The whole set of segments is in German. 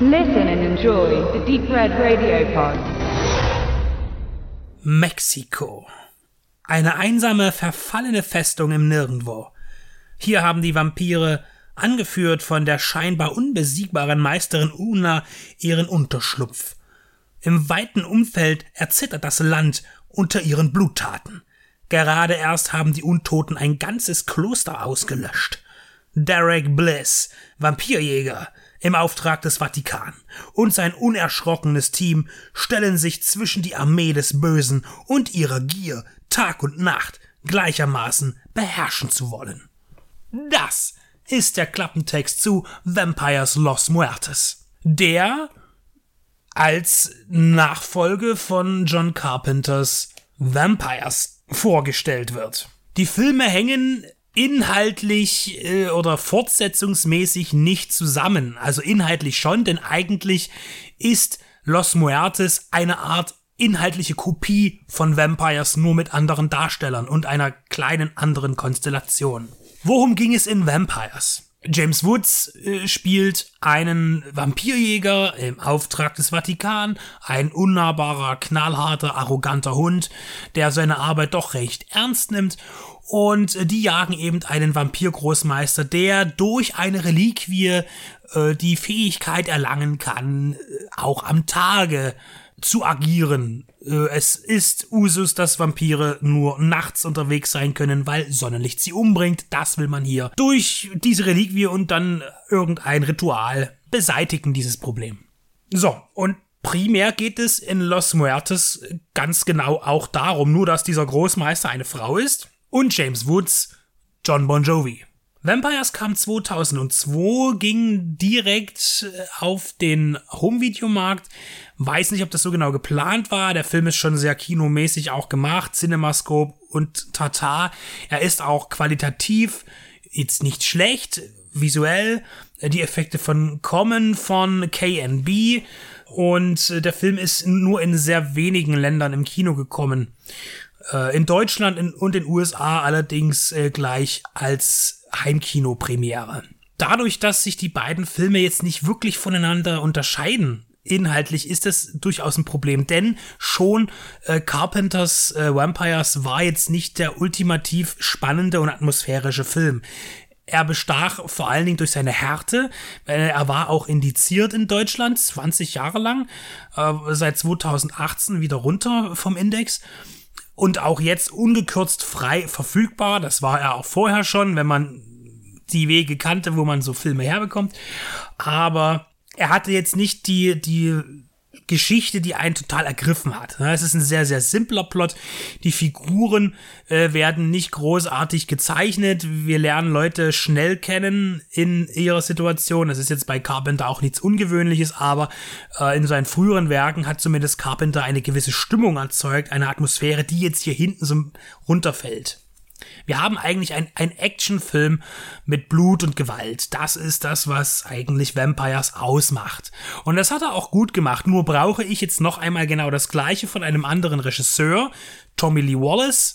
Listen and enjoy the Deep Red Radio Pod. Mexiko. Eine einsame, verfallene Festung im Nirgendwo. Hier haben die Vampire, angeführt von der scheinbar unbesiegbaren Meisterin Una, ihren Unterschlupf. Im weiten Umfeld erzittert das Land unter ihren Bluttaten. Gerade erst haben die Untoten ein ganzes Kloster ausgelöscht. Derek Bliss, Vampirjäger, im Auftrag des Vatikan, und sein unerschrockenes Team stellen sich zwischen die Armee des Bösen und ihrer Gier, Tag und Nacht gleichermaßen beherrschen zu wollen. Das ist der Klappentext zu Vampires Los Muertes, der als Nachfolge von John Carpenters Vampires vorgestellt wird. Die Filme hängen inhaltlich äh, oder fortsetzungsmäßig nicht zusammen. Also inhaltlich schon, denn eigentlich ist Los Muertes eine Art inhaltliche Kopie von Vampires nur mit anderen Darstellern und einer kleinen anderen Konstellation. Worum ging es in Vampires? James Woods äh, spielt einen Vampirjäger im Auftrag des Vatikan, ein unnahbarer, knallharter, arroganter Hund, der seine Arbeit doch recht ernst nimmt. Und äh, die jagen eben einen Vampirgroßmeister, der durch eine Reliquie äh, die Fähigkeit erlangen kann, äh, auch am Tage zu agieren. Äh, es ist Usus, dass Vampire nur nachts unterwegs sein können, weil Sonnenlicht sie umbringt. Das will man hier durch diese Reliquie und dann irgendein Ritual beseitigen dieses Problem. So, und primär geht es in Los Muertes ganz genau auch darum, nur dass dieser Großmeister eine Frau ist und James Woods John Bon Jovi. Vampires kam 2002, ging direkt äh, auf den Home-Videomarkt. Weiß nicht, ob das so genau geplant war. Der Film ist schon sehr kinomäßig auch gemacht. Cinemascope und Tata. Er ist auch qualitativ jetzt nicht schlecht. Visuell. Die Effekte von kommen von KNB. Und äh, der Film ist nur in sehr wenigen Ländern im Kino gekommen. Äh, in Deutschland und in den USA allerdings gleich als Heimkino-Premiere. Dadurch, dass sich die beiden Filme jetzt nicht wirklich voneinander unterscheiden, inhaltlich ist das durchaus ein Problem, denn schon äh, Carpenters äh, Vampires war jetzt nicht der ultimativ spannende und atmosphärische Film. Er bestach vor allen Dingen durch seine Härte. Äh, er war auch indiziert in Deutschland, 20 Jahre lang, äh, seit 2018 wieder runter vom Index und auch jetzt ungekürzt frei verfügbar. Das war er auch vorher schon, wenn man die Wege kannte, wo man so Filme herbekommt. Aber er hatte jetzt nicht die, die Geschichte, die einen total ergriffen hat. Es ist ein sehr, sehr simpler Plot. Die Figuren äh, werden nicht großartig gezeichnet. Wir lernen Leute schnell kennen in ihrer Situation. Das ist jetzt bei Carpenter auch nichts Ungewöhnliches, aber äh, in seinen früheren Werken hat zumindest Carpenter eine gewisse Stimmung erzeugt, eine Atmosphäre, die jetzt hier hinten so runterfällt. Wir haben eigentlich ein, Actionfilm mit Blut und Gewalt. Das ist das, was eigentlich Vampires ausmacht. Und das hat er auch gut gemacht. Nur brauche ich jetzt noch einmal genau das gleiche von einem anderen Regisseur, Tommy Lee Wallace.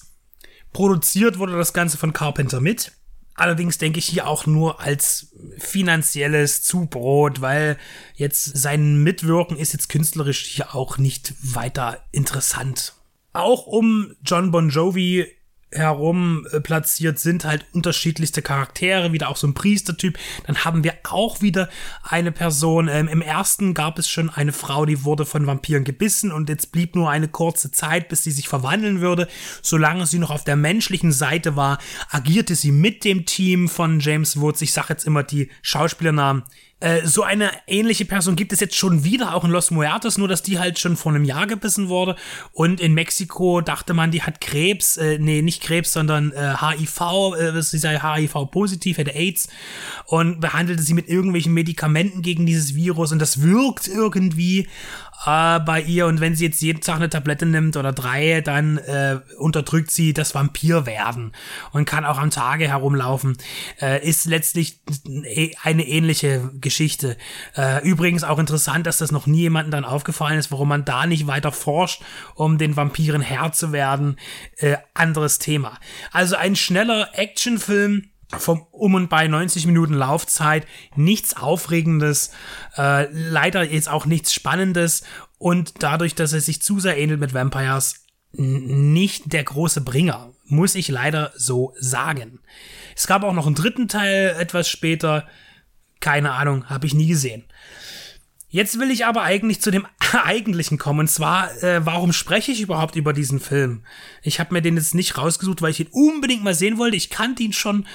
Produziert wurde das Ganze von Carpenter mit. Allerdings denke ich hier auch nur als finanzielles Zubrot, weil jetzt sein Mitwirken ist jetzt künstlerisch hier auch nicht weiter interessant. Auch um John Bon Jovi herum äh, platziert sind halt unterschiedlichste Charaktere, wieder auch so ein Priestertyp. Dann haben wir auch wieder eine Person. Ähm, Im ersten gab es schon eine Frau, die wurde von Vampiren gebissen und jetzt blieb nur eine kurze Zeit, bis sie sich verwandeln würde. Solange sie noch auf der menschlichen Seite war, agierte sie mit dem Team von James Woods. Ich sag jetzt immer die Schauspielernamen. Äh, so eine ähnliche Person gibt es jetzt schon wieder, auch in Los Muertos, nur dass die halt schon vor einem Jahr gebissen wurde. Und in Mexiko dachte man, die hat Krebs, äh, nee, nicht Krebs, sondern äh, HIV, äh, sie sei HIV-positiv, hätte AIDS und behandelte sie mit irgendwelchen Medikamenten gegen dieses Virus und das wirkt irgendwie äh, bei ihr und wenn sie jetzt jeden Tag eine Tablette nimmt oder drei, dann äh, unterdrückt sie das Vampirwerden und kann auch am Tage herumlaufen. Äh, ist letztlich eine ähnliche Geschichte. Äh, übrigens auch interessant, dass das noch nie jemandem dann aufgefallen ist, warum man da nicht weiter forscht, um den Vampiren Herr zu werden. Äh, anderes Thema. Also ein schneller Actionfilm vom um und bei 90 Minuten Laufzeit nichts Aufregendes, äh, leider jetzt auch nichts Spannendes und dadurch, dass er sich zu sehr ähnelt mit Vampires, nicht der große Bringer, muss ich leider so sagen. Es gab auch noch einen dritten Teil etwas später, keine Ahnung, habe ich nie gesehen. Jetzt will ich aber eigentlich zu dem eigentlichen kommen. Und zwar, äh, warum spreche ich überhaupt über diesen Film? Ich habe mir den jetzt nicht rausgesucht, weil ich ihn unbedingt mal sehen wollte. Ich kannte ihn schon.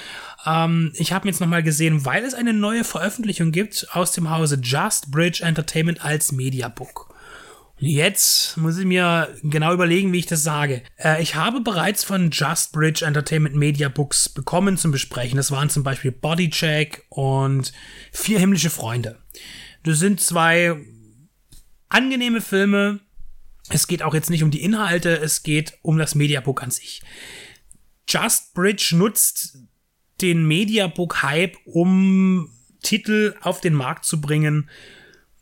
Ähm, ich habe ihn jetzt nochmal gesehen, weil es eine neue Veröffentlichung gibt aus dem Hause Just Bridge Entertainment als Mediabook. Jetzt muss ich mir genau überlegen, wie ich das sage. Äh, ich habe bereits von Just Bridge Entertainment Media Books bekommen zum Besprechen. Das waren zum Beispiel Bodycheck und Vier himmlische Freunde. Das sind zwei angenehme Filme. Es geht auch jetzt nicht um die Inhalte, es geht um das Mediabook an sich. Just Bridge nutzt den Mediabook-Hype, um Titel auf den Markt zu bringen,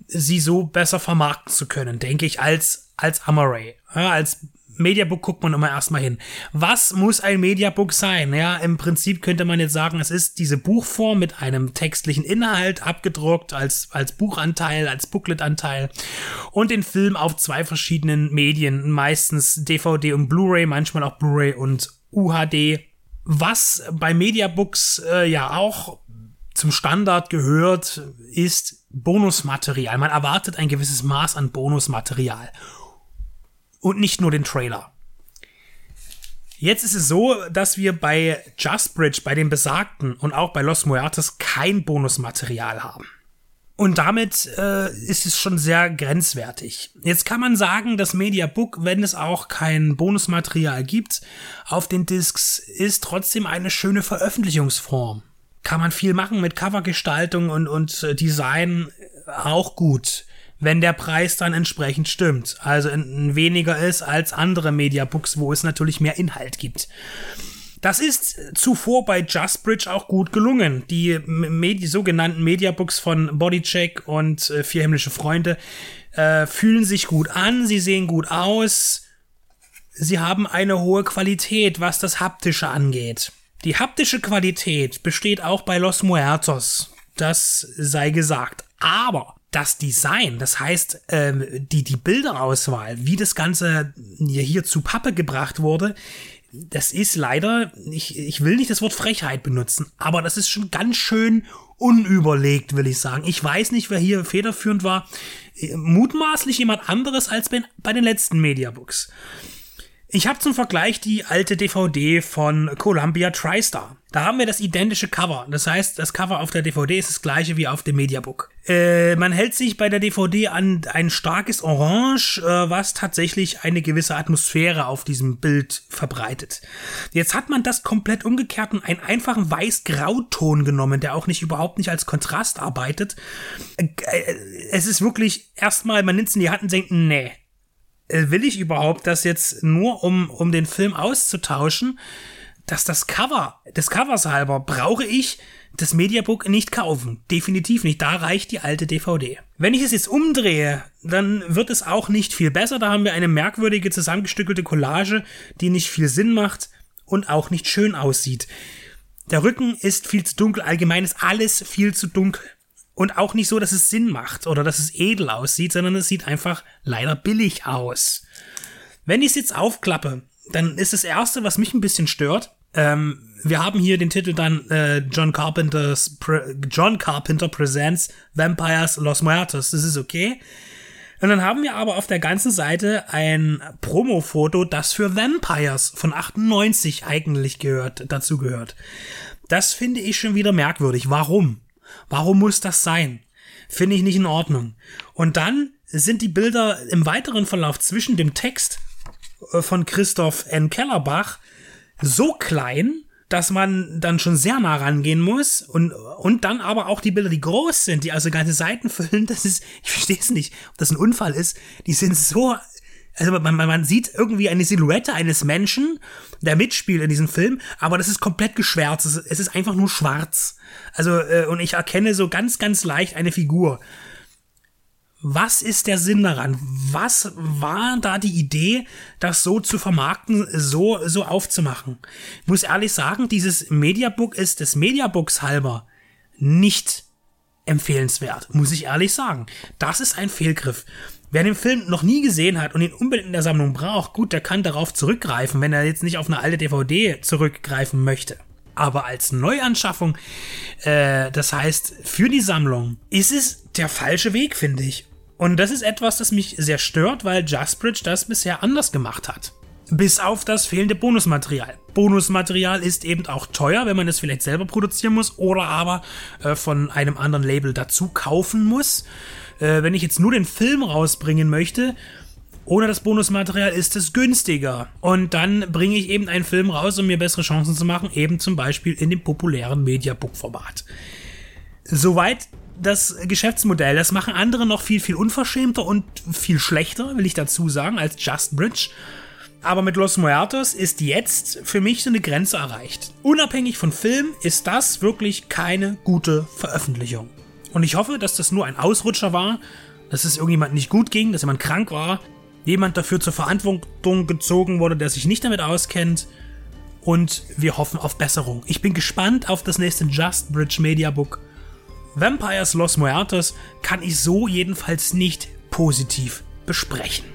sie so besser vermarkten zu können, denke ich, als, als Amaray. Als Mediabook guckt man immer erstmal hin. Was muss ein Mediabook sein? Ja, im Prinzip könnte man jetzt sagen, es ist diese Buchform mit einem textlichen Inhalt abgedruckt als, als Buchanteil, als Bookletanteil und den Film auf zwei verschiedenen Medien, meistens DVD und Blu-ray, manchmal auch Blu-ray und UHD. Was bei Mediabooks äh, ja auch zum Standard gehört, ist Bonusmaterial. Man erwartet ein gewisses Maß an Bonusmaterial und nicht nur den Trailer. Jetzt ist es so, dass wir bei Just Bridge, bei dem Besagten und auch bei Los Muertos kein Bonusmaterial haben. Und damit äh, ist es schon sehr grenzwertig. Jetzt kann man sagen, das Mediabook, wenn es auch kein Bonusmaterial gibt, auf den Discs ist trotzdem eine schöne Veröffentlichungsform. Kann man viel machen mit Covergestaltung und, und äh, Design auch gut wenn der Preis dann entsprechend stimmt. Also weniger ist als andere Mediabooks, wo es natürlich mehr Inhalt gibt. Das ist zuvor bei JustBridge auch gut gelungen. Die Medi sogenannten Mediabooks von Bodycheck und äh, Vier himmlische Freunde äh, fühlen sich gut an, sie sehen gut aus, sie haben eine hohe Qualität, was das Haptische angeht. Die haptische Qualität besteht auch bei Los Muertos. Das sei gesagt. Aber das Design, das heißt ähm, die, die Bilderauswahl, wie das Ganze hier zu Pappe gebracht wurde, das ist leider, ich, ich will nicht das Wort Frechheit benutzen, aber das ist schon ganz schön unüberlegt, will ich sagen. Ich weiß nicht, wer hier federführend war. Mutmaßlich jemand anderes als bei, bei den letzten Mediabooks. Ich habe zum Vergleich die alte DVD von Columbia TriStar. Da haben wir das identische Cover. Das heißt, das Cover auf der DVD ist das gleiche wie auf dem Mediabook. Äh, man hält sich bei der DVD an ein starkes Orange, äh, was tatsächlich eine gewisse Atmosphäre auf diesem Bild verbreitet. Jetzt hat man das komplett umgekehrt und einen einfachen weiß-grauton genommen, der auch nicht überhaupt nicht als Kontrast arbeitet. Äh, äh es ist wirklich erstmal, man nimmt es in die Hand und denkt, nee, äh, will ich überhaupt das jetzt nur, um, um den Film auszutauschen, dass das Cover, des Covers halber, brauche ich das Mediabook nicht kaufen. Definitiv nicht. Da reicht die alte DVD. Wenn ich es jetzt umdrehe, dann wird es auch nicht viel besser. Da haben wir eine merkwürdige zusammengestückelte Collage, die nicht viel Sinn macht und auch nicht schön aussieht. Der Rücken ist viel zu dunkel. Allgemein ist alles viel zu dunkel. Und auch nicht so, dass es Sinn macht oder dass es edel aussieht, sondern es sieht einfach leider billig aus. Wenn ich es jetzt aufklappe, dann ist das erste, was mich ein bisschen stört, ähm, wir haben hier den Titel dann äh, John Carpenter's John Carpenter Presents Vampires Los Muertos. Das ist okay. Und dann haben wir aber auf der ganzen Seite ein Promo-Foto, das für Vampires von 98 eigentlich gehört, dazu gehört. Das finde ich schon wieder merkwürdig. Warum? Warum muss das sein? Finde ich nicht in Ordnung. Und dann sind die Bilder im weiteren Verlauf zwischen dem Text von Christoph N. Kellerbach so klein, dass man dann schon sehr nah rangehen muss und, und dann aber auch die Bilder, die groß sind, die also ganze Seiten füllen, das ist, ich verstehe es nicht, ob das ein Unfall ist, die sind so, also man, man sieht irgendwie eine Silhouette eines Menschen, der mitspielt in diesem Film, aber das ist komplett geschwärzt, es ist einfach nur schwarz. Also, äh, und ich erkenne so ganz, ganz leicht eine Figur. Was ist der Sinn daran? Was war da die Idee, das so zu vermarkten, so, so aufzumachen? Ich muss ehrlich sagen, dieses Mediabook ist des Mediabooks halber nicht empfehlenswert, muss ich ehrlich sagen. Das ist ein Fehlgriff. Wer den Film noch nie gesehen hat und ihn unbedingt in der Sammlung braucht, gut, der kann darauf zurückgreifen, wenn er jetzt nicht auf eine alte DVD zurückgreifen möchte. Aber als Neuanschaffung, äh, das heißt für die Sammlung, ist es der falsche Weg, finde ich. Und das ist etwas, das mich sehr stört, weil Justbridge das bisher anders gemacht hat. Bis auf das fehlende Bonusmaterial. Bonusmaterial ist eben auch teuer, wenn man es vielleicht selber produzieren muss oder aber äh, von einem anderen Label dazu kaufen muss. Äh, wenn ich jetzt nur den Film rausbringen möchte, ohne das Bonusmaterial ist es günstiger. Und dann bringe ich eben einen Film raus, um mir bessere Chancen zu machen, eben zum Beispiel in dem populären Mediabook-Format. Soweit das Geschäftsmodell. Das machen andere noch viel, viel unverschämter und viel schlechter, will ich dazu sagen, als Just Bridge. Aber mit Los Muertos ist jetzt für mich so eine Grenze erreicht. Unabhängig von Film ist das wirklich keine gute Veröffentlichung. Und ich hoffe, dass das nur ein Ausrutscher war, dass es irgendjemand nicht gut ging, dass jemand krank war, jemand dafür zur Verantwortung gezogen wurde, der sich nicht damit auskennt. Und wir hoffen auf Besserung. Ich bin gespannt auf das nächste Just Bridge Media Book Vampires Los Muertos kann ich so jedenfalls nicht positiv besprechen.